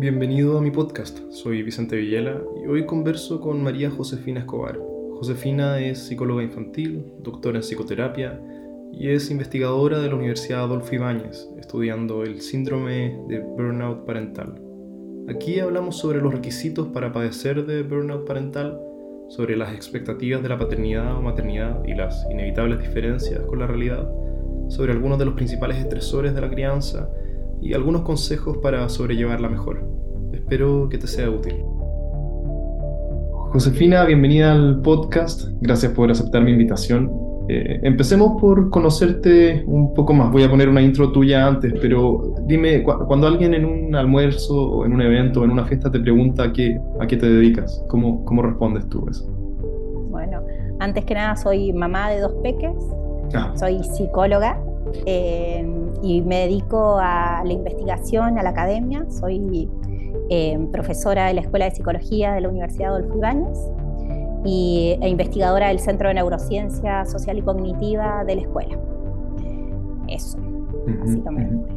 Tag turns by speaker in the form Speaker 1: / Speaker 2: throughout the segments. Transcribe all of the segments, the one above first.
Speaker 1: Bienvenido a mi podcast. Soy Vicente Villela y hoy converso con María Josefina Escobar. Josefina es psicóloga infantil, doctora en psicoterapia y es investigadora de la Universidad Adolfo Ibáñez, estudiando el síndrome de burnout parental. Aquí hablamos sobre los requisitos para padecer de burnout parental, sobre las expectativas de la paternidad o maternidad y las inevitables diferencias con la realidad, sobre algunos de los principales estresores de la crianza y algunos consejos para sobrellevarla mejor. Espero que te sea útil. Josefina, bienvenida al podcast. Gracias por aceptar mi invitación. Eh, empecemos por conocerte un poco más. Voy a poner una intro tuya antes, pero dime, cuando alguien en un almuerzo o en un evento o en una fiesta te pregunta a qué, a qué te dedicas, ¿cómo, cómo respondes tú eso?
Speaker 2: Bueno, antes que nada soy mamá de dos peques, ah. soy psicóloga eh, y me dedico a la investigación, a la academia. Soy eh, profesora de la Escuela de Psicología de la Universidad Adolfo Ibáñez y, e investigadora del Centro de Neurociencia Social y Cognitiva de la escuela. Eso, básicamente.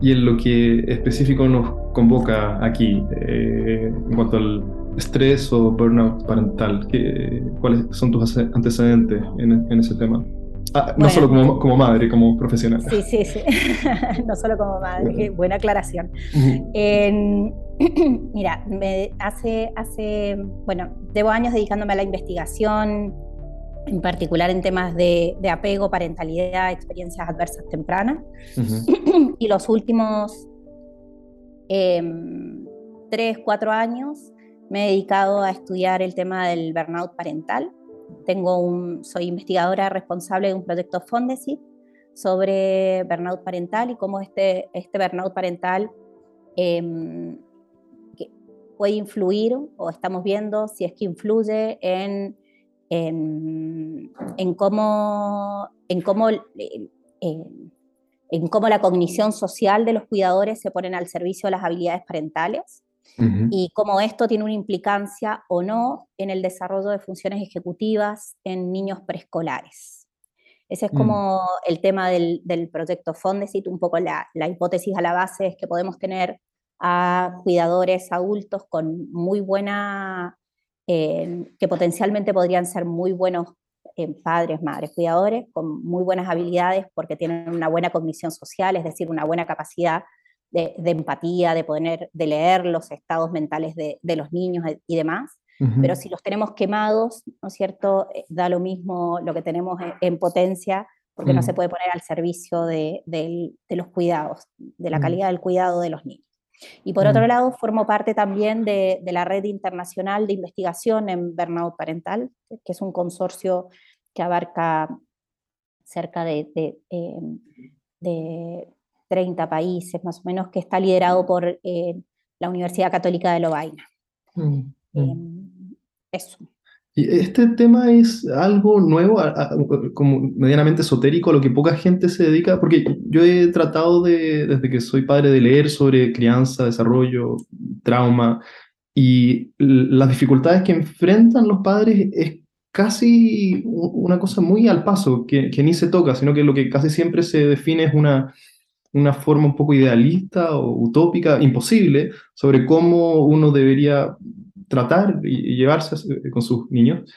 Speaker 1: Y en lo que específico nos convoca aquí, eh, en cuanto al estrés o burnout parental, ¿cuáles son tus antecedentes en ese tema? Ah, no solo como, madre, como profesional.
Speaker 2: Sí, sí, sí. no solo como madre, buena aclaración. mira, me hace, hace, bueno, llevo años dedicándome a la investigación, en particular en temas de, apego, parentalidad, experiencias adversas tempranas. y los últimos em, tres, cuatro años me he dedicado a estudiar el tema del burnout parental tengo un, soy investigadora responsable de un proyecto Fondesit sobre burnout parental y cómo este, este burnout parental em, puede influir, o estamos viendo si es que influye en, en, en cómo, en, cómo, en cómo la cognición social de los cuidadores se ponen al servicio de las habilidades parentales y cómo esto tiene una implicancia o no en el desarrollo de funciones ejecutivas en niños preescolares. Ese es mm. como el tema del, del proyecto Fondesit, un poco la, la, hipótesis a la base es que podemos tener a cuidadores adultos con muy buena, eh, que potencialmente podrían ser muy buenos eh, padres, madres, cuidadores, con muy buenas habilidades porque tienen una buena cognición social, es decir, una buena capacidad de, empatía, de poder, de leer los estados mentales de, los niños y demás. Pero si los tenemos quemados, ¿no es cierto? Eh, da lo mismo lo que tenemos en, potencia, porque no se puede poner al servicio de, los cuidados, de la calidad del cuidado de los niños. Y por otro lado, formo parte también de, la Red Internacional de Investigación en Burnout Parental, que es un consorcio que abarca cerca de, de, eh, 30 países más o menos, que está liderado por eh, la Universidad Católica de Lovaina. Mm, mm. Em, eso.
Speaker 1: ¿Y este tema es algo nuevo, como medianamente esotérico, a lo que poca gente se dedica? Porque yo he tratado de, desde que soy padre, de leer sobre crianza, desarrollo, trauma, y las dificultades que enfrentan los padres es casi una cosa muy al paso, que, que ni se toca, sino que lo que casi siempre se define es una una forma un poco idealista o utópica, imposible, sobre cómo uno debería tratar y llevarse con sus niños.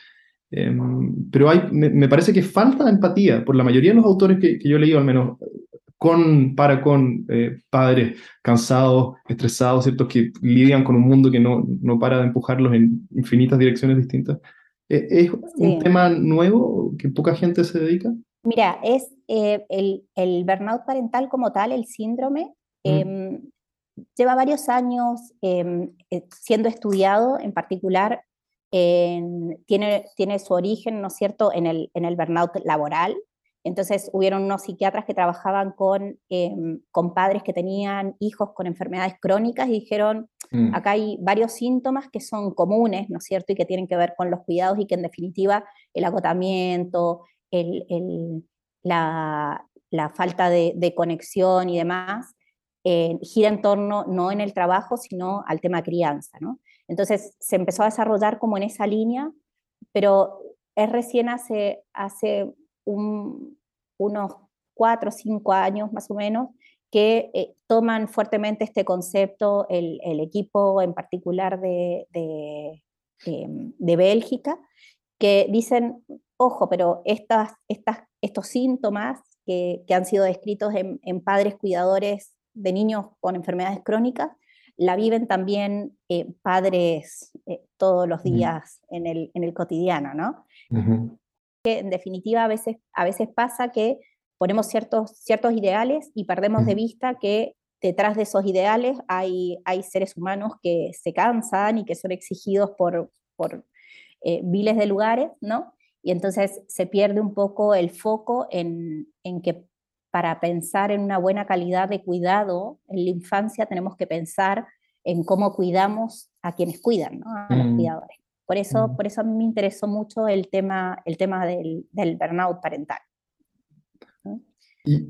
Speaker 1: Em, pero hay, me, parece que falta empatía por la mayoría de los autores que, yo he leído, al menos con, para con eh, padres cansados, estresados, ¿cierto? que lidian con un mundo que no, no para de empujarlos en infinitas direcciones distintas. ¿E, ¿Es un tema nuevo que poca gente se dedica?
Speaker 2: Mira, es eh, el, el, burnout parental como tal, el síndrome, em, lleva varios años em, eh, siendo estudiado, en particular tiene, tiene su origen, ¿no es cierto?, en el, en el burnout laboral. Entonces hubieron unos psiquiatras que trabajaban con, em, con padres que tenían hijos con enfermedades crónicas y dijeron, mm. acá hay varios síntomas que son comunes, ¿no es cierto?, y que tienen que ver con los cuidados y que en definitiva el agotamiento, la, falta de, conexión y demás, eh, gira en torno no en el trabajo, sino al tema crianza. Entonces se empezó a desarrollar como en esa línea, pero es recién hace, hace unos cuatro o cinco años más o menos que eh, toman fuertemente este concepto, el, equipo en particular de, em, de, Bélgica, que dicen, ojo, pero estas, estas, estos síntomas que, que han sido descritos en, en, padres cuidadores de niños con enfermedades crónicas, la viven también eh, padres eh, todos los días en, el, en, el, cotidiano, ¿no? que en definitiva a veces, a veces pasa que ponemos ciertos, ciertos ideales y perdemos de vista que detrás de esos ideales hay, hay seres humanos que se cansan y que son exigidos por, por eh, miles de lugares, ¿no? Y entonces se pierde un poco el foco en, en, que para pensar en una buena calidad de cuidado en la infancia tenemos que pensar en cómo cuidamos a quienes cuidan, ¿no? a los mm. cuidadores. Por eso, mm. por eso a mí me interesó mucho el tema, el tema del, del burnout parental.
Speaker 1: Y,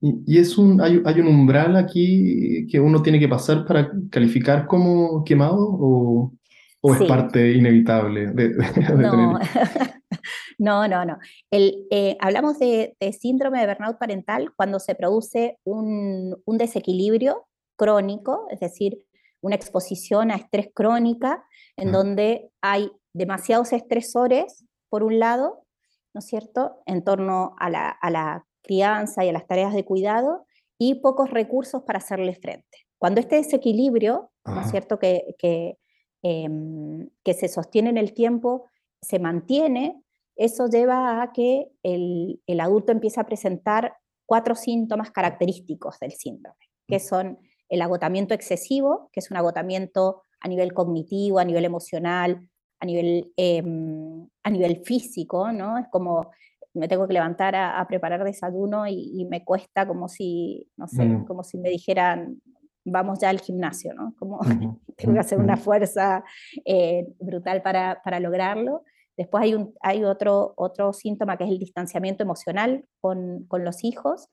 Speaker 1: y, es un, hay, hay, un umbral aquí que uno tiene que pasar para calificar como quemado o, o es parte inevitable de,
Speaker 2: no. no, no, no. El, eh, hablamos de, de, síndrome de burnout parental cuando se produce un, un desequilibrio crónico, es decir, una exposición a estrés crónica, en donde hay demasiados estresores, por un lado, ¿no es cierto?, en torno a la, a la crianza y a las tareas de cuidado, y pocos recursos para hacerle frente. Cuando este desequilibrio, ¿no es cierto?, que, que, em, que se sostiene en el tiempo, se mantiene, eso lleva a que el, el adulto empiece a presentar cuatro síntomas característicos del síndrome, que son el agotamiento excesivo, que es un agotamiento a nivel cognitivo, a nivel emocional, a nivel, em, a nivel físico, ¿no? Es como me tengo que levantar a, preparar desayuno y, me cuesta como si, no sé, como si me dijeran, vamos ya al gimnasio, ¿no? Como tengo que hacer una fuerza eh, brutal para, para, lograrlo. Después hay, un, hay otro, otro síntoma que es el distanciamiento emocional con, con los hijos,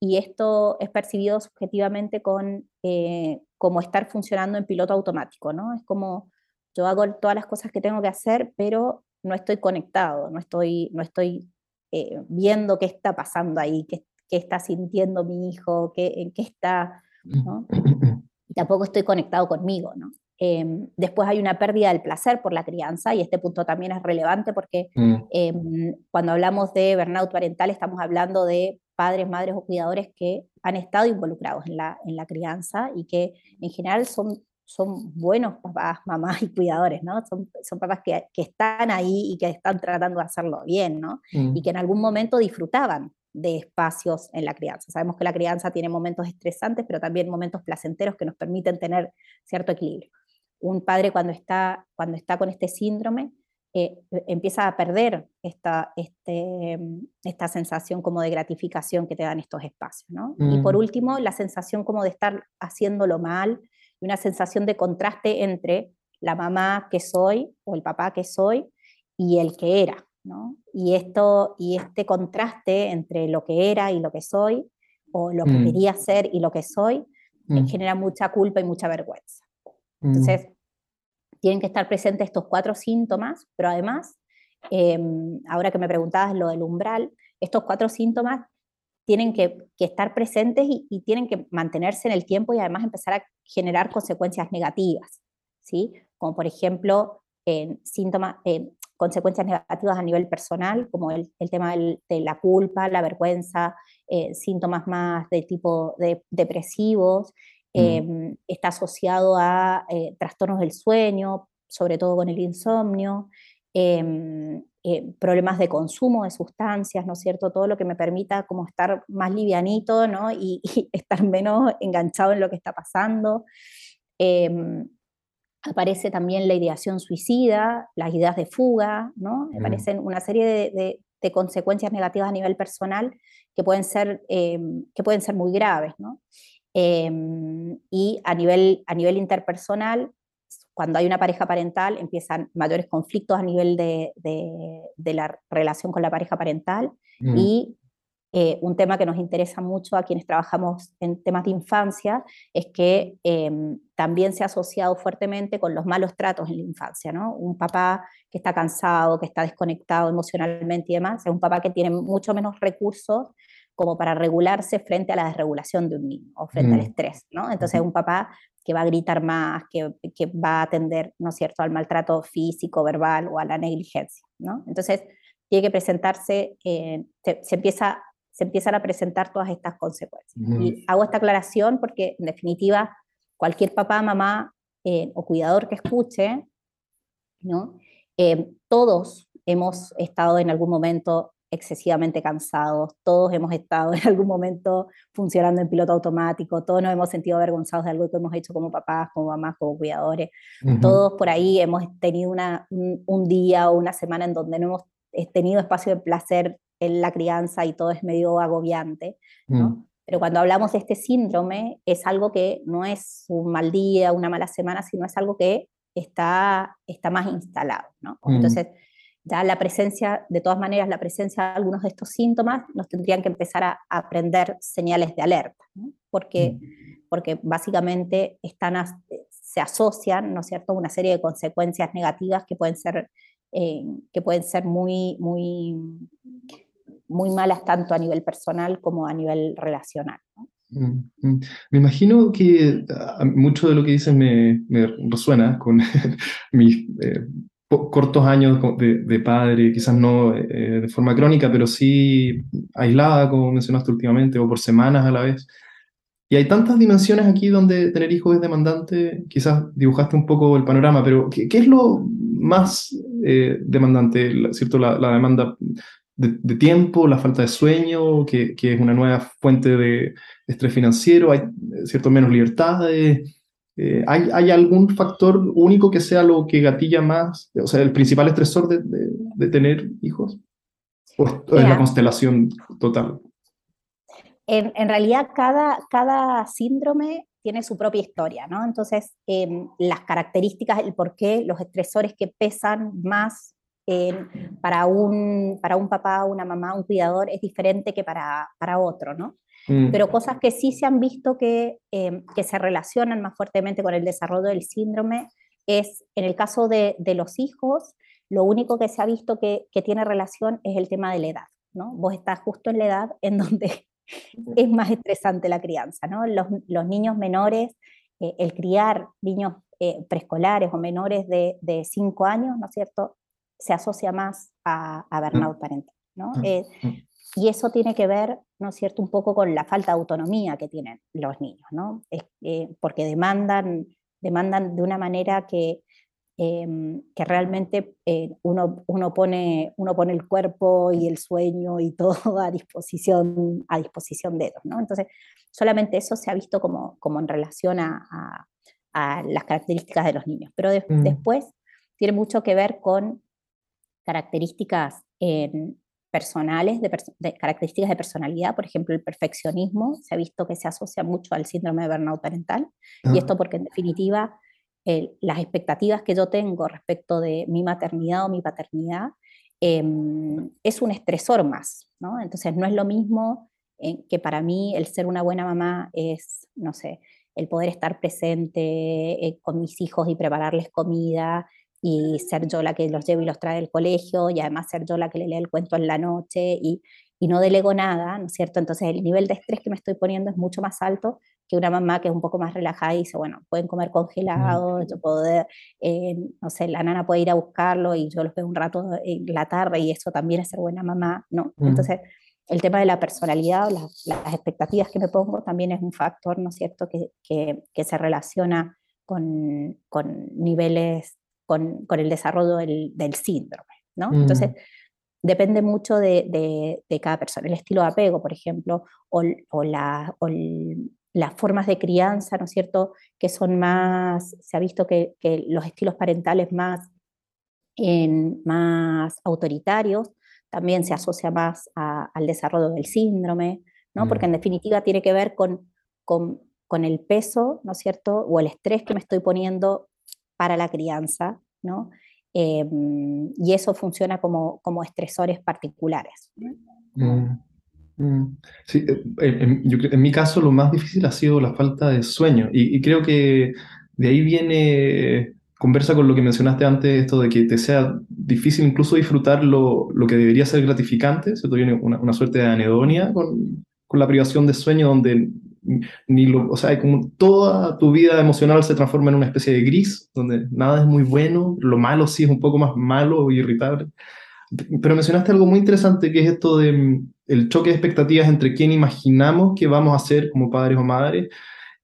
Speaker 2: y esto es percibido subjetivamente con eh, como estar funcionando en piloto automático, ¿no? Es como yo hago todas las cosas que tengo que hacer, pero no estoy conectado, no estoy, no estoy eh, viendo qué está pasando ahí, qué, qué, está sintiendo mi hijo, qué, en qué está, ¿no? Y tampoco estoy conectado conmigo, ¿no? Em, después hay una pérdida del placer por la crianza y este punto también es relevante porque mm. em, cuando hablamos de burnout parental estamos hablando de padres, madres o cuidadores que han estado involucrados en la, en la crianza y que en general son, son buenos papás, mamás y cuidadores, ¿no? Son, son papás que, que están ahí y que están tratando de hacerlo bien, ¿no? Mm. Y que en algún momento disfrutaban de espacios en la crianza. Sabemos que la crianza tiene momentos estresantes, pero también momentos placenteros que nos permiten tener cierto equilibrio. Un padre cuando está, cuando está con este síndrome eh, empieza a perder esta, este, esta sensación como de gratificación que te dan estos espacios. ¿no? Y por mm. último, la sensación como de estar haciéndolo mal, y una sensación de contraste entre la mamá que soy o el papá que soy y el que era. ¿no? Y, esto, y este contraste entre lo que era y lo que soy, o lo que mm. quería ser y lo que soy, mm. genera mucha culpa y mucha vergüenza. Entonces, tienen que estar presentes estos cuatro síntomas, pero además, em, ahora que me preguntabas lo del umbral, estos cuatro síntomas tienen que, estar presentes y, tienen que mantenerse en el tiempo y además empezar a generar consecuencias negativas, ¿sí? Como por ejemplo, síntomas, consecuencias negativas a nivel personal, como el, tema de la culpa, la vergüenza, eh, síntomas más de tipo de, depresivos, Mm. Em, está asociado a eh, trastornos del sueño, sobre todo con el insomnio, em, eh, problemas de consumo de sustancias, ¿no es cierto? Todo lo que me permita como estar más livianito, ¿no? Y, estar menos enganchado en lo que está pasando. Em, aparece también la ideación suicida, las ideas de fuga, ¿no? Mm. Aparecen una serie de, de, consecuencias negativas a nivel personal que pueden ser, que pueden ser muy graves, ¿no? Em, y a nivel, a nivel interpersonal, cuando hay una pareja parental, empiezan mayores conflictos a nivel de, de, la relación con la pareja parental. Mm. Y eh, un tema que nos interesa mucho a quienes trabajamos en temas de infancia es que em, también se ha asociado fuertemente con los malos tratos en la infancia. ¿no? Un papá que está cansado, que está desconectado emocionalmente y demás, es un papá que tiene mucho menos recursos como para regularse frente a la desregulación de un niño o frente al mm. estrés, ¿no? Entonces un papá que va a gritar más, que, que, va a atender, ¿no es cierto?, al maltrato físico, verbal o a la negligencia, ¿no? Entonces tiene que presentarse, eh, se, empieza, se empiezan a presentar todas estas consecuencias. Y hago esta aclaración porque en definitiva cualquier papá, mamá eh, o cuidador que escuche, ¿no? Eh, todos hemos estado en algún momento excesivamente cansados, todos hemos estado en algún momento funcionando en piloto automático, todos nos hemos sentido avergonzados de algo que hemos hecho como papás, como mamás, como cuidadores, todos por ahí hemos tenido una, un, día o una semana en donde no hemos tenido espacio de placer en la crianza y todo es medio agobiante, ¿no? Mm. Pero cuando hablamos de este síndrome, es algo que no es un mal día, una mala semana, sino es algo que está, está más instalado, ¿no? Mm. Entonces, ya la presencia, de todas maneras, la presencia de algunos de estos síntomas nos tendrían que empezar a aprender señales de alerta, porque, porque básicamente están se asocian, ¿no es cierto?, una serie de consecuencias negativas que pueden ser, eh, que pueden ser muy, muy, muy malas tanto a nivel personal como a nivel relacional.
Speaker 1: Me imagino que ah, mucho de lo que dices me, me resuena con mis eh, cortos años de, padre, quizás no eh, de forma crónica, pero sí aislada, como mencionaste últimamente, o por semanas a la vez. Y hay tantas dimensiones aquí donde tener hijos es demandante, quizás dibujaste un poco el panorama, pero ¿qué, es lo más eh, demandante? ¿Cierto? La, la demanda de, tiempo, la falta de sueño, que, que, es una nueva fuente de estrés financiero, hay cierto menos libertades eh, ¿hay, ¿hay, algún factor único que sea lo que gatilla más, o sea, el principal estresor de, de, tener hijos? ¿O es la constelación total?
Speaker 2: En, en, realidad, cada, cada síndrome tiene su propia historia, ¿no? Entonces, em, las características, el por qué, los estresores que pesan más para, un, para un papá, una mamá, un cuidador, es diferente que para, para otro, ¿no? Mm. Pero cosas que sí se han visto que, em, que se relacionan más fuertemente con el desarrollo del síndrome es, en el caso de, de los hijos, lo único que se ha visto que, que, tiene relación es el tema de la edad, ¿no? Vos estás justo en la edad en donde es más estresante la crianza, ¿no? Los, los niños menores, eh, el criar niños eh, preescolares o menores de 5 años, ¿no es cierto?, se asocia más a, a burnout mm. parental, ¿no? Mm. Eh, y eso tiene que ver, ¿no es cierto?, un poco con la falta de autonomía que tienen los niños, ¿no? Eh, porque demandan, demandan de una manera que, em, que realmente eh, uno, uno, pone, uno pone el cuerpo y el sueño y todo a disposición, a disposición de ellos, ¿no? Entonces, solamente eso se ha visto como, como en relación a, a, las características de los niños. Pero mm. después tiene mucho que ver con características en, personales, de, características de personalidad, por ejemplo, el perfeccionismo, se ha visto que se asocia mucho al síndrome de burnout parental, y ah. esto porque en definitiva las expectativas que yo tengo respecto de mi maternidad o mi paternidad em, es un estresor más, ¿no? Entonces no es lo mismo eh, que para mí el ser una buena mamá es, no sé, el poder estar presente eh, con mis hijos y prepararles comida, y ser yo la que los lleva y los trae del colegio y además ser yo la que le lee el cuento en la noche y, y, no delego nada, ¿no es cierto? Entonces el nivel de estrés que me estoy poniendo es mucho más alto que una mamá que es un poco más relajada y dice, bueno, pueden comer congelado, yo puedo, eh, no sé, la nana puede ir a buscarlo y yo los veo un rato en la tarde y eso también es ser buena mamá, ¿no? Entonces el tema de la personalidad, las, las, expectativas que me pongo también es un factor, ¿no es cierto?, que, que, que se relaciona con, con niveles con, con el desarrollo del, del síndrome, ¿no? Mm. Entonces, depende mucho de, de, cada persona. El estilo de apego, por ejemplo, o, o, la, o las formas de crianza, ¿no es cierto?, que son más, se ha visto que, que los estilos parentales más, en, más autoritarios también se asocia más al desarrollo del síndrome, ¿no? Porque en mm. definitiva tiene que ver con, con, con el peso, ¿no es cierto?, o el estrés que me estoy poniendo para la crianza, ¿no? Em, y eso funciona como, como estresores particulares.
Speaker 1: En, mi caso lo más difícil ha sido la falta de sueño y, creo que de ahí viene, conversa con lo que mencionaste antes, esto de que te sea difícil incluso disfrutar lo, lo que debería ser gratificante, ¿cierto? Viene una, una suerte de anedonia con, con la privación de sueño, donde ni lo, o sea, como toda tu vida emocional se transforma en una especie de gris, donde nada es muy bueno, lo malo sí es un poco más malo o irritable. Pero mencionaste algo muy interesante que es esto de mm, el choque de expectativas entre quién imaginamos que vamos a ser como padres o madres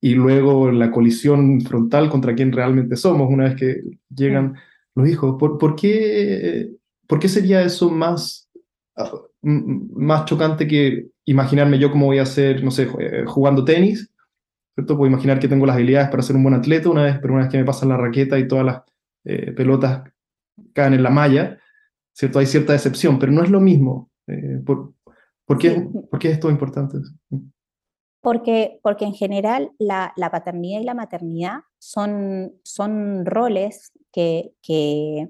Speaker 1: y luego la colisión frontal contra quién realmente somos una vez que llegan los hijos. ¿Por, por, qué, ¿Por qué sería eso más, ah, más chocante que imaginarme yo cómo voy a ser, no sé, eh, jugando tenis? ¿cierto? Puedo imaginar que tengo las habilidades para ser un buen atleta una vez, pero una vez que me pasan la raqueta y todas las eh, pelotas caen en la malla, ¿cierto? Hay cierta decepción, pero no es lo mismo. Eh, ¿por, ¿por, qué, ¿por, qué, es esto importante?
Speaker 2: Porque, porque en general la, la paternidad y la maternidad son, son roles que, que,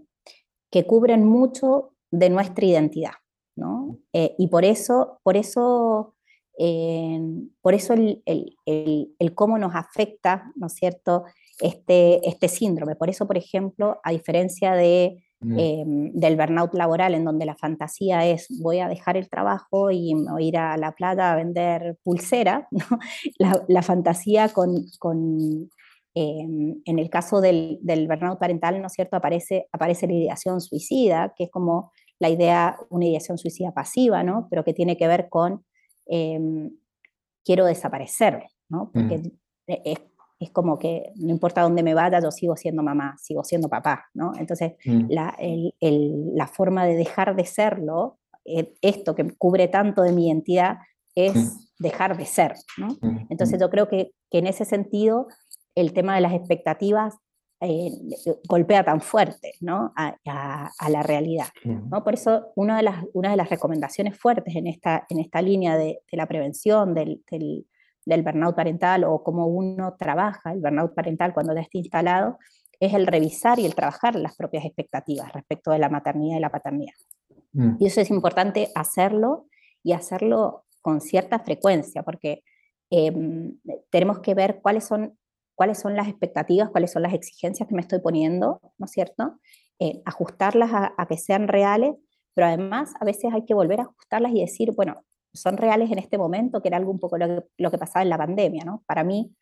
Speaker 2: que cubren mucho de nuestra identidad. ¿No? Eh, y por eso, por eso, eh, por eso el, el, el, el, cómo nos afecta, ¿no es cierto?, este, este síndrome. Por eso, por ejemplo, a diferencia de eh, del burnout laboral, en donde la fantasía es voy a dejar el trabajo y voy a ir a la playa a vender pulsera, la, la, fantasía con, con eh, en el caso del, del, burnout parental, ¿no es cierto?, aparece, aparece la ideación suicida, que es como la idea, una ideación suicida pasiva, ¿no? Pero que tiene que ver con eh, quiero desaparecer, ¿no? Porque mm. es es como que no importa dónde me vaya, yo sigo siendo mamá, sigo siendo papá, ¿no? Entonces, mm. la, el, el, la, forma de dejar de serlo, eh, esto que cubre tanto de mi identidad, es mm. dejar de ser, ¿no? Entonces, yo creo que, que, en ese sentido, el tema de las expectativas eh, golpea tan fuerte, ¿no? A, a, a la realidad, ¿no? Por eso, una de las, una de las recomendaciones fuertes en esta, en esta línea de, de la prevención, del, del del burnout parental o cómo uno trabaja el burnout parental cuando ya está instalado, es el revisar y el trabajar las propias expectativas respecto de la maternidad y la paternidad. Mm. Y eso es importante hacerlo y hacerlo con cierta frecuencia, porque eh, tenemos que ver cuáles son, cuáles son las expectativas, cuáles son las exigencias que me estoy poniendo, ¿no es cierto? Eh, ajustarlas a, que sean reales, pero además a veces hay que volver a ajustarlas y decir, bueno, son reales en este momento, que era algo un poco lo que, lo que pasaba en la pandemia, ¿no? Para mí,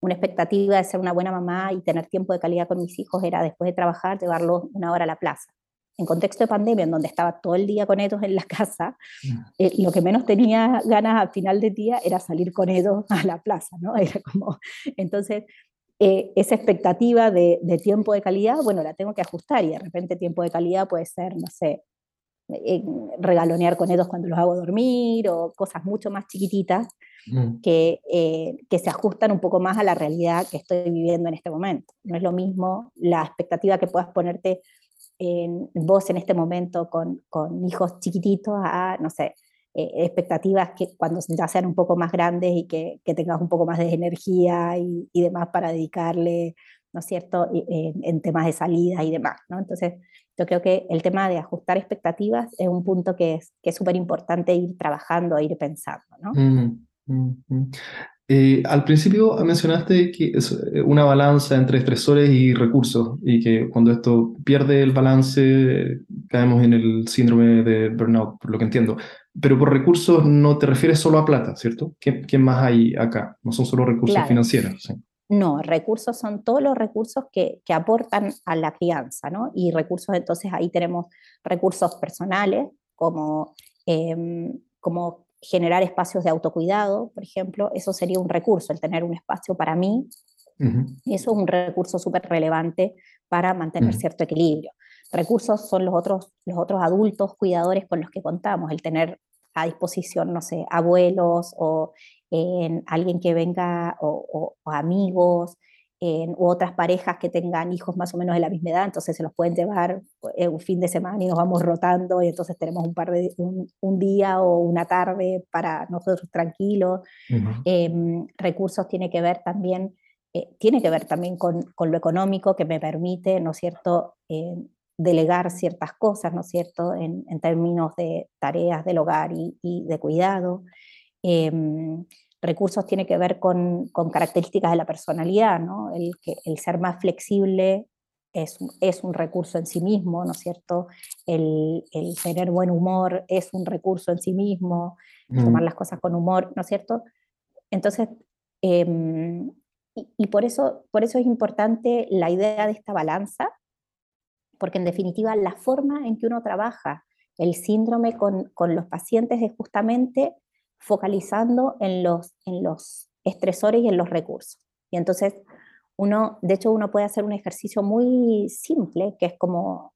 Speaker 2: una expectativa de ser una buena mamá y tener tiempo de calidad con mis hijos era después de trabajar llevarlos una hora a la plaza. En contexto de pandemia, en donde estaba todo el día con ellos en la casa, mm. eh, lo que menos tenía ganas al final del día era salir con ellos a la plaza, ¿no? Era como, entonces, eh, esa expectativa de, de, tiempo de calidad, bueno, la tengo que ajustar y de repente tiempo de calidad puede ser, no sé, regalonear con ellos cuando los hago dormir o cosas mucho más chiquititas mm. que, eh, que se ajustan un poco más a la realidad que estoy viviendo en este momento. No es lo mismo la expectativa que puedas ponerte en vos en este momento con, con hijos chiquititos a, no sé, eh, expectativas que cuando ya sean un poco más grandes y que, que tengas un poco más de energía y, y demás para dedicarle, ¿no es cierto?, en, temas de salida y demás, ¿no? Entonces, yo creo que el tema de ajustar expectativas es un punto que es que súper importante ir trabajando, ir pensando. ¿no? Mm,
Speaker 1: mm, mm. Eh, al principio mencionaste que es eh, una balanza entre estresores y recursos y que cuando esto pierde el balance caemos en el síndrome de burnout, por lo que entiendo. Pero por recursos no te refieres solo a plata, ¿cierto? ¿Qué, qué más hay acá? No son solo recursos claro. financieros. ¿sí?
Speaker 2: No, recursos son todos los recursos que, que, aportan a la crianza, ¿no? Y recursos, entonces ahí tenemos recursos personales, como, eh, como generar espacios de autocuidado, por ejemplo, eso sería un recurso, el tener un espacio para mí, uh -huh. eso es un recurso súper relevante para mantener uh -huh. cierto equilibrio. Recursos son los otros, los otros adultos cuidadores con los que contamos, el tener a disposición, no sé, abuelos o en alguien que venga o, o, o amigos, en, u otras parejas que tengan hijos más o menos de la misma edad, entonces se los pueden llevar eh, un fin de semana y nos vamos rotando y entonces tenemos un par de un, un día o una tarde para nosotros tranquilos. Uh -huh. eh, recursos tiene que ver también eh, tiene que ver también con, con, lo económico que me permite, ¿no es cierto?, eh, delegar ciertas cosas, ¿no es cierto?, en, en, términos de tareas del hogar y, y de cuidado. Recursos tiene que ver con, con, características de la personalidad, ¿no? el, que, el ser más flexible es, es, un recurso en sí mismo, ¿no es cierto? El, el tener buen humor es un recurso en sí mismo, tomar las cosas con humor, ¿no es cierto? Entonces, em, y, por, eso, por eso es importante la idea de esta balanza, porque en definitiva la forma en que uno trabaja el síndrome con, con los pacientes es justamente focalizando en los, en los estresores y en los recursos. Y entonces uno, de hecho, uno puede hacer un ejercicio muy simple, que es como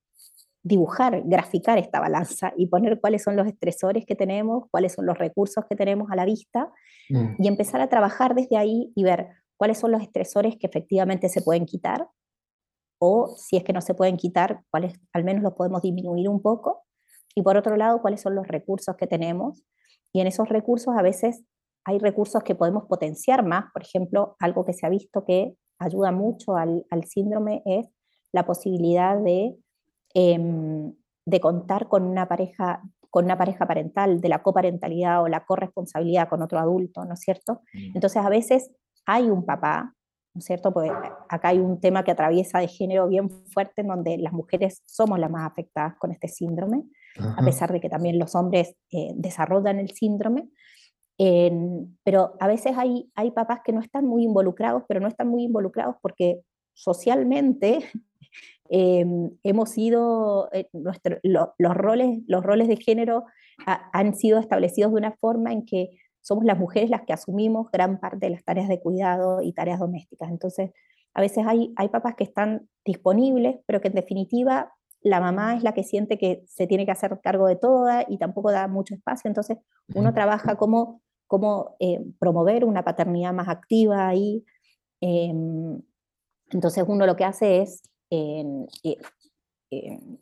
Speaker 2: dibujar, graficar esta balanza y poner cuáles son los estresores que tenemos, cuáles son los recursos que tenemos a la vista mm. y empezar a trabajar desde ahí y ver cuáles son los estresores que efectivamente se pueden quitar o si es que no se pueden quitar, cuáles al menos los podemos disminuir un poco y por otro lado, cuáles son los recursos que tenemos y en esos recursos a veces hay recursos que podemos potenciar más, por ejemplo, algo que se ha visto que ayuda mucho al, al síndrome es la posibilidad de, em, de contar con una pareja con una pareja parental, de la coparentalidad o la corresponsabilidad con otro adulto, ¿no es cierto? Mm. Entonces a veces hay un papá, ¿no es cierto? Porque acá hay un tema que atraviesa de género bien fuerte en donde las mujeres somos las más afectadas con este síndrome, a pesar de que también los hombres eh, desarrollan el síndrome, pero a veces hay, hay papás que no están muy involucrados, pero no están muy involucrados porque socialmente em, hemos sido, eh, los, roles, los roles de género han sido establecidos de una forma en que somos las mujeres las que asumimos gran parte de las tareas de cuidado y tareas domésticas. Entonces, a veces hay, hay papás que están disponibles, pero que en definitiva la mamá es la que siente que se tiene que hacer cargo de toda y tampoco da mucho espacio. Entonces, uno trabaja como cómo eh, promover una paternidad más activa ahí. Em, entonces uno lo que hace es eh,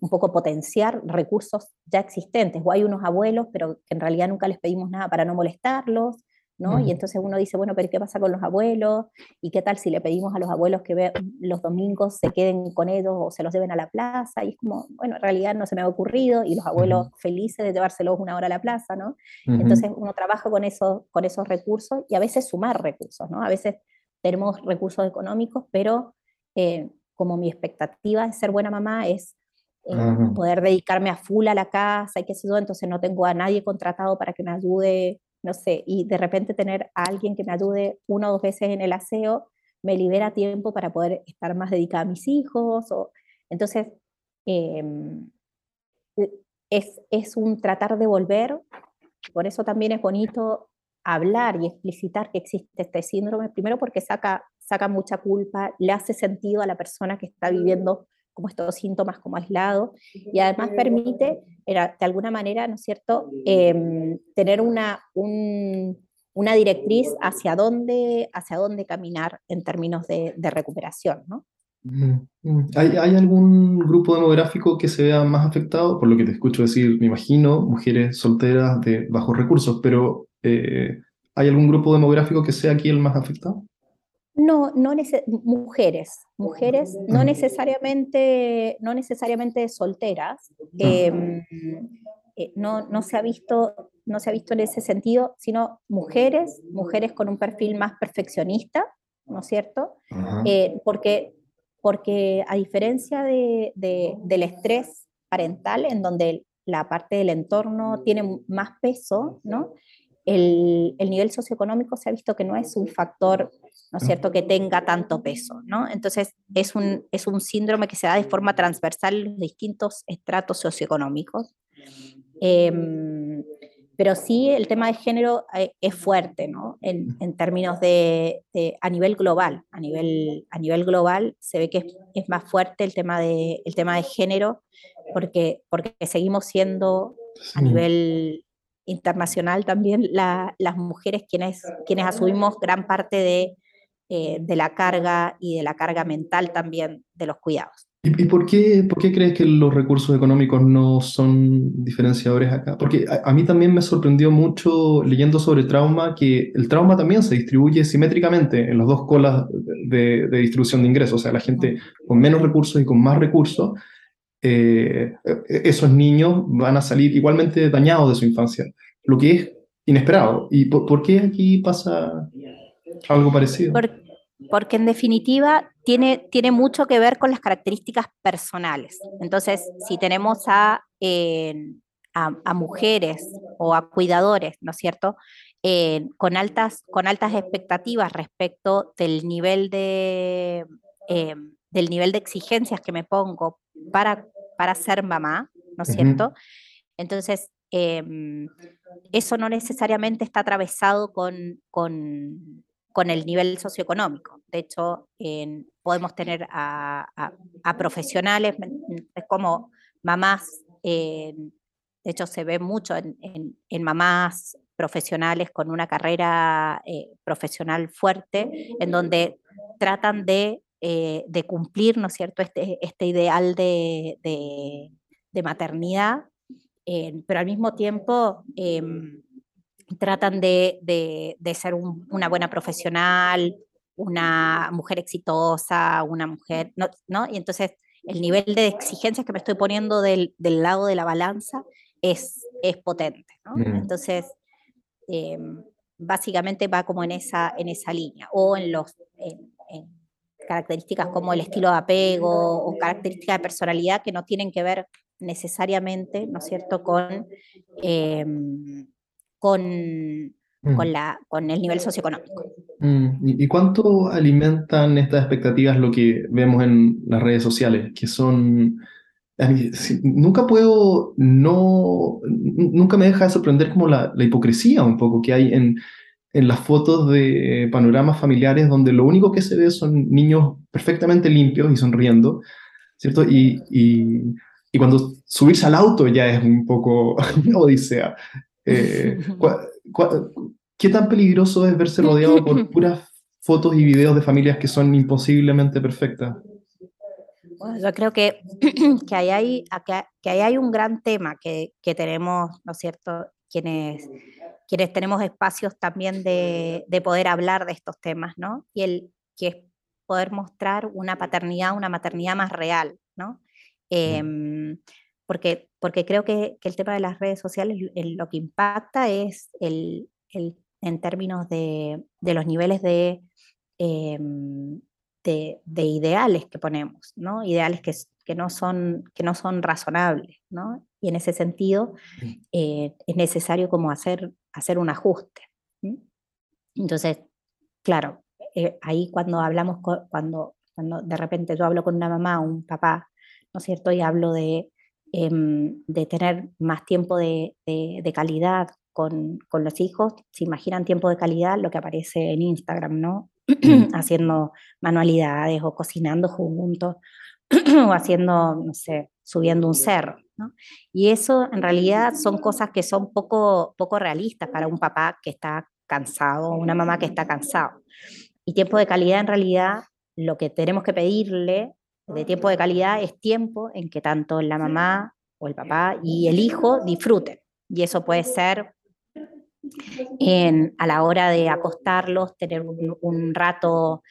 Speaker 2: un poco potenciar recursos ya existentes. O hay unos abuelos, pero que en realidad nunca les pedimos nada para no molestarlos, y entonces uno dice, bueno, pero ¿qué pasa con los abuelos? ¿Y qué tal si le pedimos a los abuelos que los domingos se queden con ellos o se los lleven a la plaza? Y es como, bueno, en realidad no se me ha ocurrido y los abuelos felices de llevárselos una hora a la plaza, ¿no? Entonces uno trabaja con, eso, con esos recursos y a veces sumar recursos, ¿no? A veces tenemos recursos económicos, pero eh, como mi expectativa de ser buena mamá es eh, poder dedicarme a full a la casa y qué sé yo, entonces no tengo a nadie contratado para que me ayude no sé, y de repente tener a alguien que me ayude una o dos veces en el aseo, me libera tiempo para poder estar más dedicada a mis hijos. O, entonces, em, es, es un tratar de volver, por eso también es bonito hablar y explicitar que existe este síndrome, primero porque saca, saca mucha culpa, le hace sentido a la persona que está viviendo como estos síntomas como aislados y además permite, de alguna manera, ¿no es cierto?, em, tener una, una directriz hacia dónde, hacia dónde caminar en términos de, recuperación, ¿no?
Speaker 1: ¿Hay, ¿Hay, algún grupo demográfico que se vea más afectado? Por lo que te escucho decir, me imagino, mujeres solteras de bajos recursos, pero eh, ¿hay algún grupo demográfico que sea aquí el más afectado?
Speaker 2: No, no mujeres, mujeres no necesariamente, no necesariamente solteras. Em, eh, no, no, se ha visto, no se ha visto en ese sentido, sino mujeres, mujeres con un perfil más perfeccionista, ¿no es cierto? Eh, porque, porque a diferencia de, del estrés parental, en donde la parte del entorno tiene más peso, ¿no? El, nivel socioeconómico se ha visto que no es un factor, ¿no es cierto?, que tenga tanto peso, ¿no? Entonces, es un, es un síndrome que se da de forma transversal en los distintos estratos socioeconómicos. Em, pero sí, el tema de género eh, es fuerte, ¿no? En, en términos de, a nivel global, a nivel, a nivel global se ve que es, más fuerte el tema de, el tema de género, porque, porque seguimos siendo a nivel internacional también las mujeres quienes, quienes asumimos gran parte de, eh, de, la carga y de la carga mental también de los cuidados.
Speaker 1: ¿Y, por, qué, por qué crees que los recursos económicos no son diferenciadores acá? Porque a, mí también me sorprendió mucho leyendo sobre trauma que el trauma también se distribuye simétricamente en las dos colas de, de distribución de ingresos, o sea, la gente con menos recursos y con más recursos, eh, esos niños van a salir igualmente dañados de su infancia, lo que es inesperado. ¿Y por, qué aquí pasa algo parecido?
Speaker 2: porque en definitiva tiene, tiene mucho que ver con las características personales. Entonces, si tenemos a, a, mujeres o a cuidadores, ¿no es cierto? con, altas, con altas expectativas respecto del nivel de, del nivel de exigencias que me pongo para, para ser mamá, ¿no es cierto? Entonces, em, eso no necesariamente está atravesado con, con, con, el nivel socioeconómico. De hecho, podemos tener a, a, profesionales como mamás, de hecho se ve mucho en, en, mamás profesionales con una carrera eh, profesional fuerte, en donde tratan de eh, de cumplir, ¿no es cierto?, este, este ideal de, de, maternidad, eh, pero al mismo tiempo em, tratan de, de ser una buena profesional, una mujer exitosa, una mujer, ¿no? Y entonces el nivel de exigencias que me estoy poniendo del, del lado de la balanza es, es potente, ¿no? Mm. Entonces, em, básicamente va como en esa, en esa línea, o en los, características como el estilo de apego o características de personalidad que no tienen que ver necesariamente, ¿no es cierto?, con, em, con, mm. con, la, con el nivel socioeconómico.
Speaker 1: Mm, ¿Y cuánto alimentan estas expectativas lo que vemos en las redes sociales, que son... Nunca puedo, no, nunca me deja de sorprender como la, la hipocresía un poco que hay en, en las fotos de panoramas familiares donde lo único que se ve son niños perfectamente limpios y sonriendo, ¿cierto? Y, y, y cuando subirse al auto ya es un poco odisea. Eh, ¿Qué tan peligroso es verse rodeado por puras fotos y videos de familias que son imposiblemente perfectas?
Speaker 2: Bueno, yo creo que, que, ahí hay, que ahí hay un gran tema que, que tenemos, ¿no es cierto?, quienes quienes tenemos espacios también de, poder hablar de estos temas, ¿no? Y el que es poder mostrar una paternidad, una maternidad más real, ¿no? Em, porque, porque creo que, el tema de las redes sociales lo que impacta es el, en términos de, los niveles em, de, de, ideales que ponemos, ¿no? Ideales que, que, no, son, que no son razonables, ¿no? Y en ese sentido eh, es necesario como hacer hacer un ajuste. Entonces, claro, eh, ahí cuando hablamos, cuando, cuando de repente yo hablo con una mamá o un papá, ¿no es cierto? Y hablo de, em, de tener más tiempo de, de, calidad con, con, los hijos, se imaginan tiempo de calidad lo que aparece en Instagram, ¿no? haciendo manualidades o cocinando juntos o haciendo, no sé, subiendo un cerro. Y eso en realidad son cosas que son poco, poco realistas para un papá que está cansado, una mamá que está cansado. Y tiempo de calidad en realidad, lo que tenemos que pedirle de tiempo de calidad es tiempo en que tanto la mamá o el papá y el hijo disfruten. Y eso puede ser en, a la hora de acostarlos, tener un, rato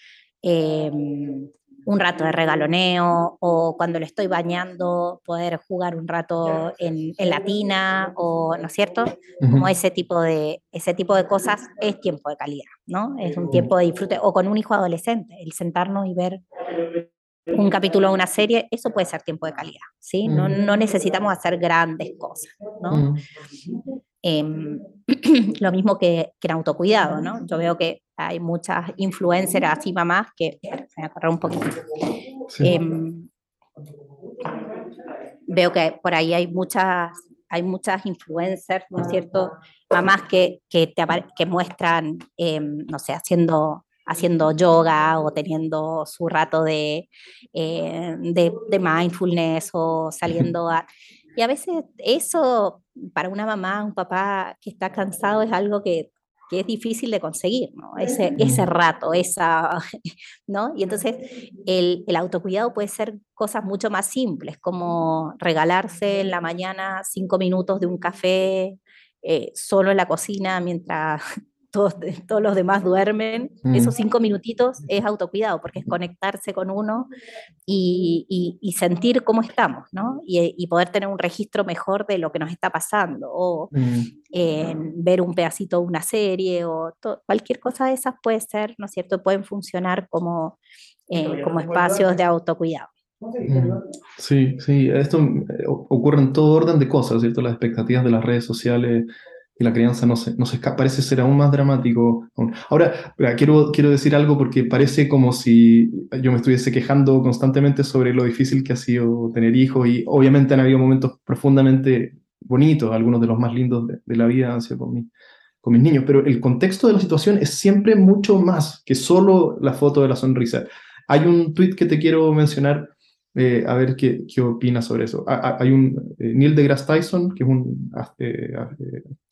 Speaker 2: em, un rato de regaloneo o cuando le estoy bañando poder jugar un rato en, en la tina o, ¿no es cierto? Como ese tipo, de, ese tipo de cosas es tiempo de calidad, ¿no? Es un tiempo de disfrute o con un hijo adolescente, el sentarnos y ver un capítulo de una serie, eso puede ser tiempo de calidad, ¿sí? No, no necesitamos hacer grandes cosas, ¿no? Em, lo mismo que, que en autocuidado, ¿no? Yo veo que hay muchas influencers así mamás que, voy a correr un poquito, em, veo que por ahí hay muchas, hay muchas influencers, ¿no es cierto? Mamás que, que, te, que muestran, em, no sé, haciendo haciendo yoga o teniendo su rato de, eh, de, de, mindfulness o saliendo a... Y a veces eso para una mamá, un papá que está cansado es algo que, que es difícil de conseguir, ¿no? Ese, ese rato, esa, ¿no? Y entonces el, el, autocuidado puede ser cosas mucho más simples, como regalarse en la mañana cinco minutos de un café eh, solo en la cocina mientras todos, todos los demás duermen, mm. esos cinco minutitos es autocuidado, porque es conectarse con uno y, y, sentir cómo estamos, ¿no? Y, y, poder tener un registro mejor de lo que nos está pasando, o mm. ver un pedacito de una serie, o cualquier cosa de esas puede ser, ¿no es cierto? Pueden funcionar como, eh, como espacios de autocuidado.
Speaker 1: Mm. Sí, sí, esto eh, ocurre en todo orden de cosas, ¿cierto? Las expectativas de las redes sociales y la crianza no se, no se parece ser aún más dramático. Ahora, quiero, quiero decir algo porque parece como si yo me estuviese quejando constantemente sobre lo difícil que ha sido tener hijos y obviamente han habido momentos profundamente bonitos, algunos de los más lindos de, la vida han sido con, con mis niños, pero el contexto de la situación es siempre mucho más que solo la foto de la sonrisa. Hay un tweet que te quiero mencionar eh, a ver qué, qué opinas sobre eso. hay un eh, Neil deGrasse Tyson, que es un eh,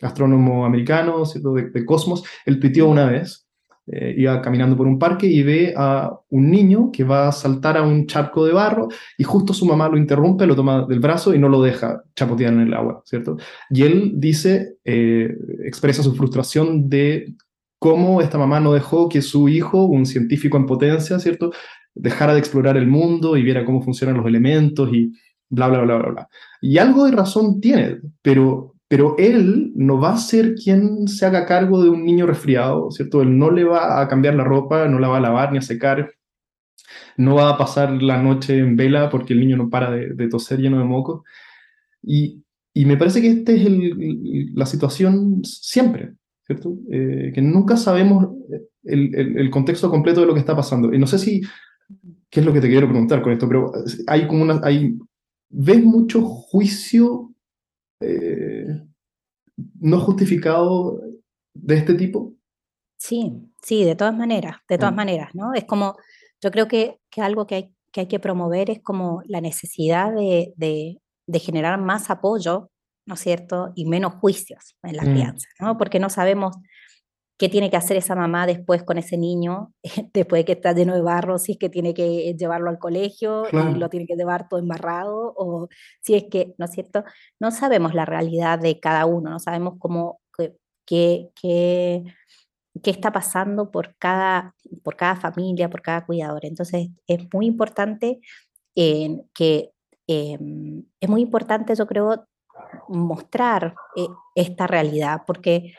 Speaker 1: astrónomo americano ¿cierto? De, Cosmos, él tuiteó una vez, iba caminando por un parque y ve a un niño que va a saltar a un charco de barro y justo su mamá lo interrumpe, lo toma del brazo y no lo deja chapotear en el agua, ¿cierto? Y él dice, expresa su frustración de cómo esta mamá no dejó que su hijo, un científico en potencia, ¿cierto?, dejara de explorar el mundo y viera cómo funcionan los elementos y bla, bla, bla, bla, bla. Y algo de razón tiene, pero, pero él no va a ser quien se haga cargo de un niño resfriado, ¿cierto? Él no le va a cambiar la ropa, no la va a lavar ni a secar, no va a pasar la noche en vela porque el niño no para de, toser lleno de moco. Y, y, me parece que esta es el, la situación siempre, ¿cierto? Eh, que nunca sabemos el, el, contexto completo de lo que está pasando. Y no sé si ¿Qué es lo que te quiero preguntar con esto? Pero hay como una, hay, ¿ves mucho juicio eh, no justificado de este tipo?
Speaker 2: Sí, sí, de todas maneras, de todas mm. maneras, ¿no? Es como, yo creo que, que algo que hay, que hay que promover es como la necesidad de, de, de generar más apoyo, ¿no es cierto? Y menos juicios en la mm. crianza, ¿no? Porque no sabemos qué tiene que hacer esa mamá después con ese niño, después de que está lleno de barro, si es que tiene que llevarlo al colegio y lo tiene que llevar todo embarrado, o si es que, ¿no es cierto? No sabemos la realidad de cada uno, no sabemos cómo, qué, qué, qué está pasando por cada, por cada familia, por cada cuidador. Entonces, es muy importante eh, que, em, es muy importante, yo creo, mostrar eh, esta realidad, porque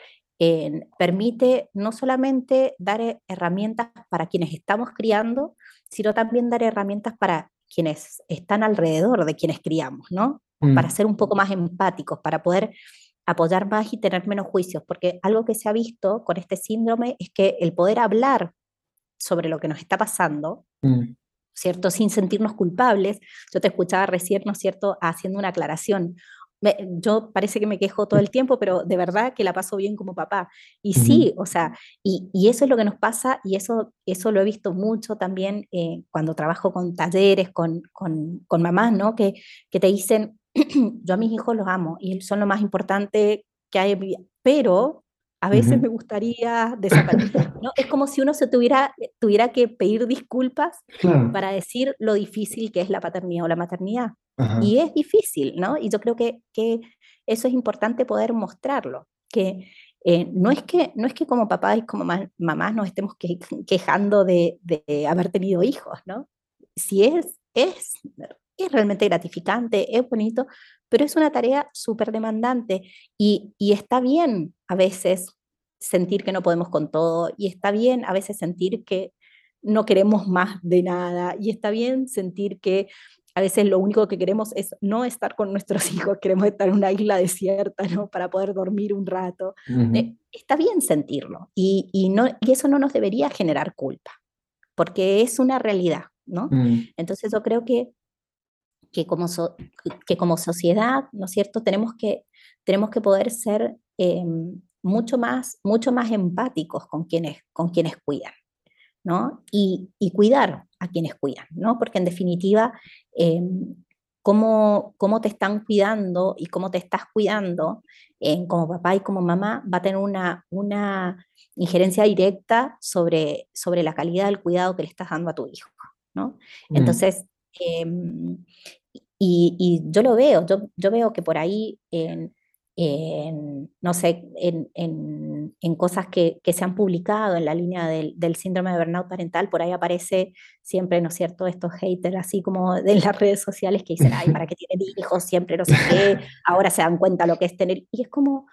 Speaker 2: permite no solamente dar eh, herramientas para quienes estamos criando, sino también dar herramientas para quienes están alrededor de quienes criamos, ¿no? Para mm. ser un poco más empáticos, para poder apoyar más y tener menos juicios, porque algo que se ha visto con este síndrome es que el poder hablar sobre lo que nos está pasando, mm. ¿cierto? Sin sentirnos culpables. Yo te escuchaba recién, ¿no es cierto?, haciendo una aclaración yo parece que me quejo todo el tiempo, pero de verdad que la paso bien como papá. Y sí, o sea, y, y, eso es lo que nos pasa y eso, eso lo he visto mucho también eh, cuando trabajo con talleres, con, con, con mamás, ¿no? Que, que te dicen, yo a mis hijos los amo y son lo más importante que hay, pero a veces me gustaría desaparecer. ¿no? Es como si uno se tuviera, tuviera que pedir disculpas para decir lo difícil que es la paternidad o la maternidad. Y es difícil, ¿no? Y yo creo que, que eso es importante poder mostrarlo, que eh, no, es que no es que como papás y como mamás nos estemos quejando de, de, haber tenido hijos, ¿no? Si es, es, es realmente gratificante, es bonito, pero es una tarea súper demandante y, y está bien a veces sentir que no podemos con todo y está bien a veces sentir que no queremos más de nada y está bien sentir que a veces lo único que queremos es no estar con nuestros hijos, queremos estar en una isla desierta, ¿no? Para poder dormir un rato. Eh, está bien sentirlo y, y, no, y eso no nos debería generar culpa, porque es una realidad, ¿no? Mm. Entonces yo creo que, que, como que como sociedad, ¿no es cierto?, tenemos que, tenemos que poder ser em, mucho, más, mucho más empáticos con quienes, con quienes cuidan. ¿No? Y, y, cuidar a quienes cuidan, ¿no? Porque en definitiva, em, cómo, cómo, te están cuidando y cómo te estás cuidando eh, como papá y como mamá va a tener una, una injerencia directa sobre, sobre la calidad del cuidado que le estás dando a tu hijo, ¿no? Mm. Entonces, em, y, y, yo lo veo, yo, yo, veo que por ahí en, no sé, en, en, cosas que, que, se han publicado en la línea del, del, síndrome de burnout parental, por ahí aparece siempre, ¿no es cierto?, estos haters así como de las redes sociales que dicen, ay, ¿para qué tienen hijos? Siempre no sé qué, ahora se dan cuenta lo que es tener, y es como,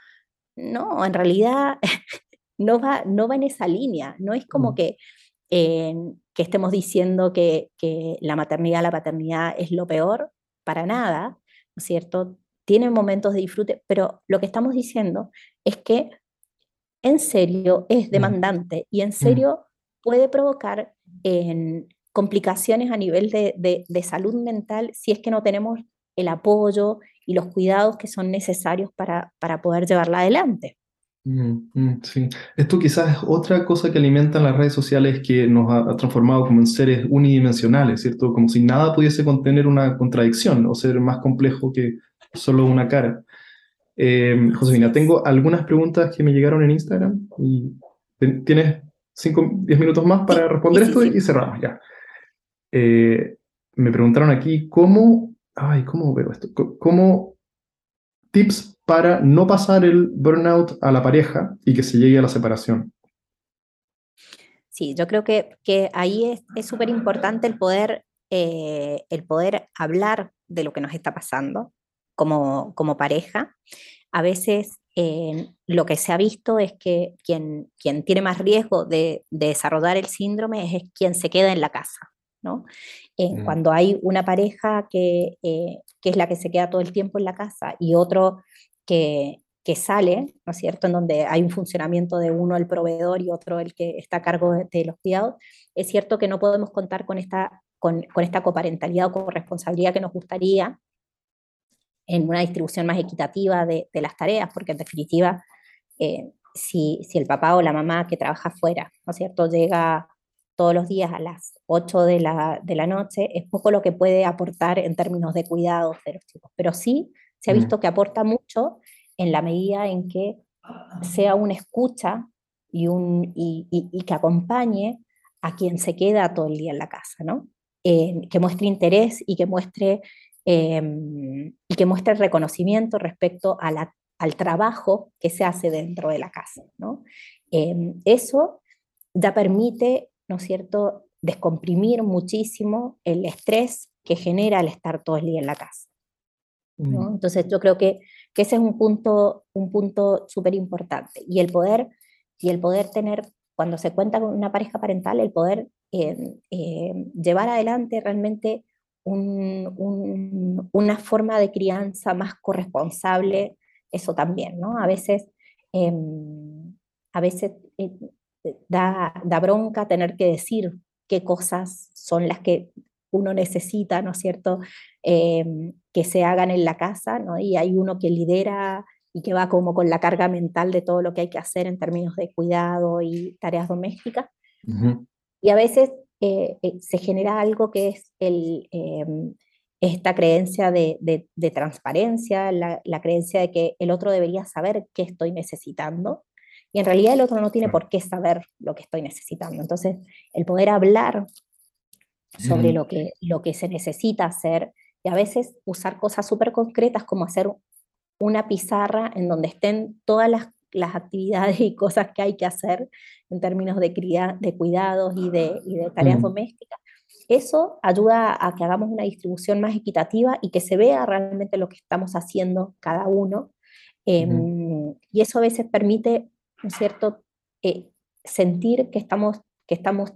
Speaker 2: no, en realidad no va, no va en esa línea, no es como mm. que, que estemos diciendo que, que la maternidad, la paternidad es lo peor, para nada, ¿no es cierto? Tienen momentos de disfrute, pero lo que estamos diciendo es que en serio es mm. demandante y en mm. serio puede provocar complicaciones a nivel de, salud mental si es que no tenemos el apoyo y los cuidados que son necesarios para, para poder llevarla adelante.
Speaker 1: Mm, sí, esto quizás es otra cosa que alimentan las redes sociales que nos ha, transformado como en seres unidimensionales, ¿cierto? Como si nada pudiese contener una contradicción o ser más complejo que, solo una cara. Eh, Josefina, tengo algunas preguntas que me llegaron en Instagram y tienes 5, 10 minutos más para responder esto y cerramos ya. Eh, me preguntaron aquí cómo, ay, ¿cómo veo esto? ¿Cómo tips para no pasar el burnout a la pareja y que se llegue a la separación?
Speaker 2: Sí, yo creo que, que ahí es súper importante el poder, eh, el poder hablar de lo que nos está pasando, como, como pareja. A veces eh, lo que se ha visto es que quien, quien tiene más riesgo de, desarrollar el síndrome es, quien se queda en la casa. ¿no? Eh, mm. Cuando hay una pareja que, eh, que, es la que se queda todo el tiempo en la casa y otro que, que, sale, ¿no es cierto?, en donde hay un funcionamiento de uno el proveedor y otro el que está a cargo de, de los cuidados, es cierto que no podemos contar con esta, con, con esta coparentalidad o corresponsabilidad que nos gustaría, en una distribución más equitativa de, las tareas, porque en definitiva, eh, si, si, el papá o la mamá que trabaja fuera, ¿no es cierto?, llega todos los días a las 8 de la, de la noche, es poco lo que puede aportar en términos de cuidados de los chicos, pero sí se ha mm. visto que aporta mucho en la medida en que sea una escucha y, un, y, y, que acompañe a quien se queda todo el día en la casa, ¿no? Eh, que muestre interés y que muestre Em, y que muestre reconocimiento respecto al trabajo que se hace dentro de la casa. ¿no? Em, eso ya permite, ¿no es cierto?, descomprimir muchísimo el estrés que genera el estar todo el día en la casa. ¿no? Mm. Entonces yo creo que, que, ese es un punto un punto súper importante. Y el poder y el poder tener, cuando se cuenta con una pareja parental, el poder em, llevar adelante realmente una forma de crianza más corresponsable, eso también, ¿no? A veces, em, a veces eh, da, da, bronca tener que decir qué cosas son las que uno necesita, ¿no es cierto?, em, que se hagan en la casa, ¿no? Y hay uno que lidera y que va como con la carga mental de todo lo que hay que hacer en términos de cuidado y tareas domésticas. Y a veces eh, eh, se genera algo que es el, em, esta creencia de, de, transparencia, la, la, creencia de que el otro debería saber qué estoy necesitando. Y en realidad el otro no tiene por qué saber lo que estoy necesitando. Entonces, el poder hablar sobre lo, que, lo que se necesita hacer y a veces usar cosas súper concretas como hacer una pizarra en donde estén todas las las actividades y cosas que hay que hacer en términos de, de cuidados y de, y de tareas domésticas. Eso ayuda a que hagamos una distribución más equitativa y que se vea realmente lo que estamos haciendo cada uno. Em, y eso a veces permite, ¿no cierto?, eh, sentir que estamos, que estamos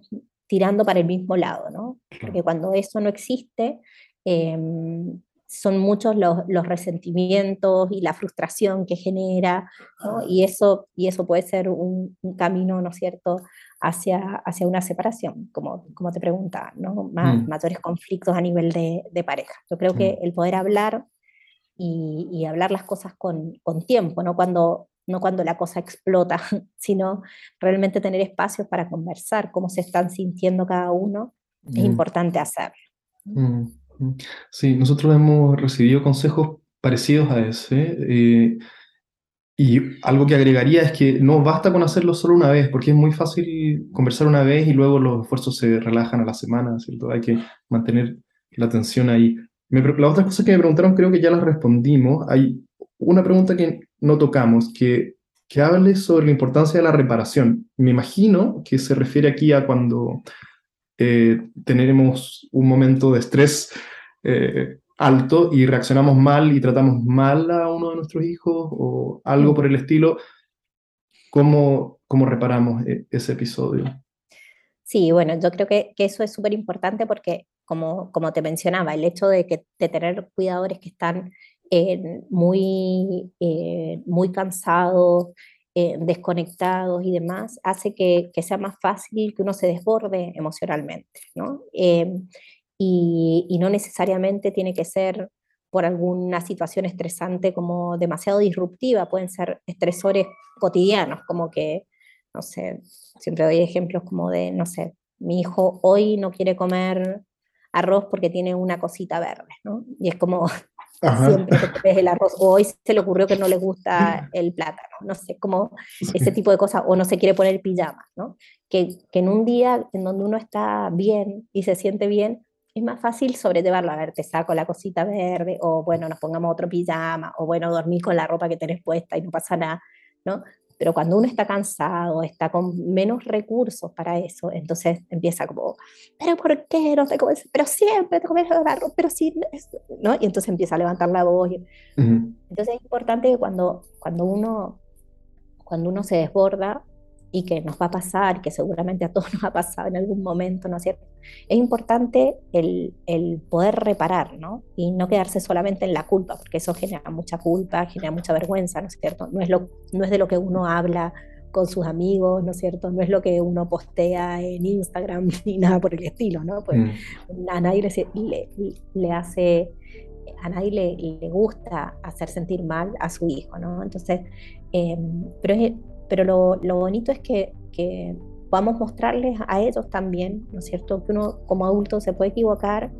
Speaker 2: tirando para el mismo lado, ¿no? Porque cuando eso no existe, em, son muchos los, los, resentimientos y la frustración que genera, y, eso, y eso puede ser un, camino, ¿no es cierto?, hacia, hacia una separación, como, como te preguntaba, ¿no? Mm. mayores conflictos a nivel de, de pareja. Yo creo que mm. el poder hablar y, y hablar las cosas con, con, tiempo, no cuando, no cuando la cosa explota, sino realmente tener espacios para conversar, cómo se están sintiendo cada uno, es mm. importante hacerlo.
Speaker 1: Sí, nosotros hemos recibido consejos parecidos a ese. Eh, y algo que agregaría es que no basta con hacerlo solo una vez, porque es muy fácil conversar una vez y luego los esfuerzos se relajan a la semana, ¿cierto? Hay que mantener la atención ahí. Me, las otras cosas que me preguntaron creo que ya las respondimos. Hay una pregunta que no tocamos, que, que hable sobre la importancia de la reparación. Me imagino que se refiere aquí a cuando eh, tenemos un momento de estrés eh, alto y reaccionamos mal y tratamos mal a uno de nuestros hijos o algo por el estilo. ¿Cómo, cómo reparamos e, ese episodio?
Speaker 2: Sí, bueno, yo creo que, eso es súper importante porque, como, como te mencionaba, el hecho de, que, de tener cuidadores que están eh, muy, eh, muy cansados, eh, desconectados y demás, hace que, que, sea más fácil que uno se desborde emocionalmente, ¿no? Y, y, no necesariamente tiene que ser por alguna situación estresante como demasiado disruptiva, pueden ser estresores cotidianos, como que, no sé, siempre doy ejemplos como de, no sé, mi hijo hoy no quiere comer arroz porque tiene una cosita verde, ¿no? Y es como, siempre ves el arroz, o hoy se le ocurrió que no le gusta el plátano, no sé, como ese tipo de cosas, o no se quiere poner pijama, ¿no? Que, que en un día en donde uno está bien y se siente bien, es más fácil sobrellevarlo, a ver, te saco la cosita verde, o bueno, nos pongamos otro pijama, o bueno, dormir con la ropa que tenés puesta y no pasa nada, ¿no? Pero cuando uno está cansado, está con menos recursos para eso, entonces empieza como, pero ¿por qué no te comes? Pero siempre te comes arroz, pero sí, ¿no? Y entonces empieza a levantar la voz. Entonces es importante que cuando, cuando, uno, cuando uno se desborda, y que nos va a pasar, que seguramente a todos nos ha pasado en algún momento, ¿no es cierto? Es importante el, el, poder reparar, ¿no? Y no quedarse solamente en la culpa, porque eso genera mucha culpa, genera mucha vergüenza, ¿no es cierto? No es, lo, no es de lo que uno habla con sus amigos, ¿no es cierto? No es lo que uno postea en Instagram ni nada por el estilo, ¿no? Pues mm. a nadie le, le, hace, a nadie le, le, gusta hacer sentir mal a su hijo, ¿no? Entonces, eh, pero es, pero lo, lo bonito es que, que, podamos mostrarles a ellos también, ¿no es cierto?, que uno como adulto se puede equivocar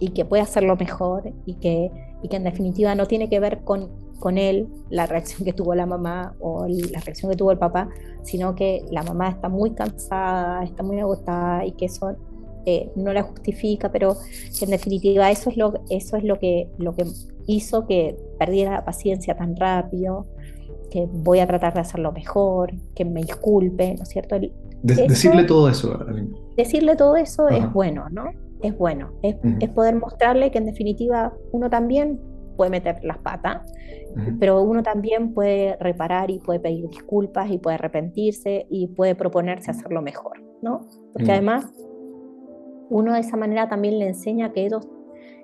Speaker 2: y que puede hacerlo mejor y que, y que en definitiva no tiene que ver con, con él la reacción que tuvo la mamá o la reacción que tuvo el papá, sino que la mamá está muy cansada, está muy agotada y que eso eh, no la justifica, pero que en definitiva eso es lo, eso es lo, que, lo que hizo que perdiera la paciencia tan rápido, que voy a tratar de hacerlo mejor, que me disculpe, ¿no es cierto?
Speaker 1: decirle todo eso.
Speaker 2: Decirle todo eso es bueno, ¿no? Es bueno, es, es, poder mostrarle que en definitiva uno también puede meter las patas, pero uno también puede reparar y puede pedir disculpas y puede arrepentirse y puede proponerse hacerlo mejor, ¿no? Porque además uno de esa manera también le enseña que ellos,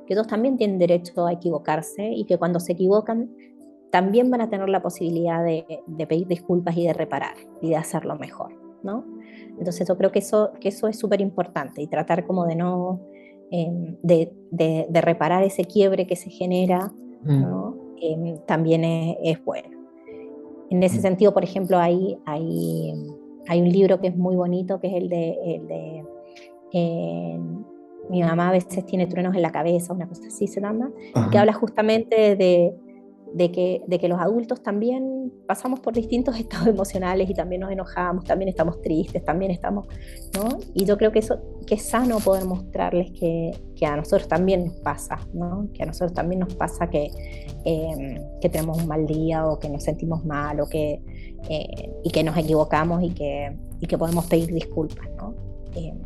Speaker 2: que ellos también tienen derecho a equivocarse y que cuando se equivocan también van a tener la posibilidad de, pedir disculpas y de reparar y de hacerlo mejor, ¿no? Entonces yo creo que eso, que eso es súper importante y tratar como de no, em, de, de, reparar ese quiebre que se genera, mm. ¿no? Em, también es, bueno. En ese mm. sentido, por ejemplo, hay, hay, hay, un libro que es muy bonito, que es el de, el de em, mi mamá a veces tiene truenos en la cabeza, una cosa así se llama, que habla justamente de, de que, de que los adultos también pasamos por distintos estados emocionales y también nos enojamos, también estamos tristes, también estamos, ¿no? Y yo creo que eso, que es sano poder mostrarles que, que a nosotros también nos pasa, ¿no? Que a nosotros también nos pasa que, em, que tenemos un mal día o que nos sentimos mal o que, eh, y que nos equivocamos y que, y que podemos pedir disculpas, ¿no? Em,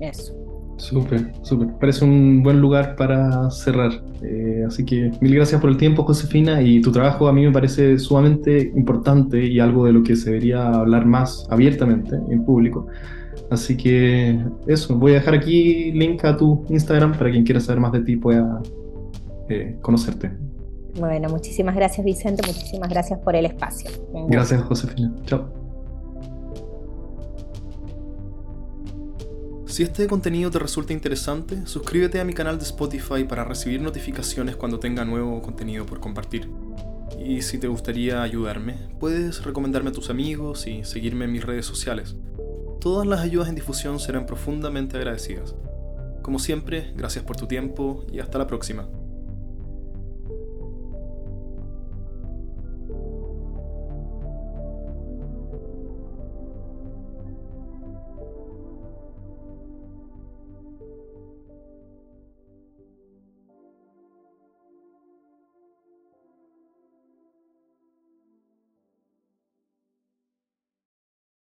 Speaker 2: eso.
Speaker 1: Súper, súper. Parece un buen lugar para cerrar. Eh, así que mil gracias por el tiempo, Josefina, y tu trabajo a mí me parece sumamente importante y algo de lo que se debería hablar más abiertamente en público. Así que eso, voy a dejar aquí link a tu Instagram para quien quiera saber más de ti pueda eh, conocerte.
Speaker 2: Bueno, muchísimas gracias Vicente, muchísimas gracias por el espacio.
Speaker 1: Gracias Josefina. Chao. Si este contenido te resulta interesante, suscríbete a mi canal de Spotify para recibir notificaciones cuando tenga nuevo contenido por compartir. Y si te gustaría ayudarme, puedes recomendarme a tus amigos y seguirme en mis redes sociales. Todas las ayudas en difusión serán profundamente agradecidas. Como siempre, gracias por tu tiempo y hasta la próxima.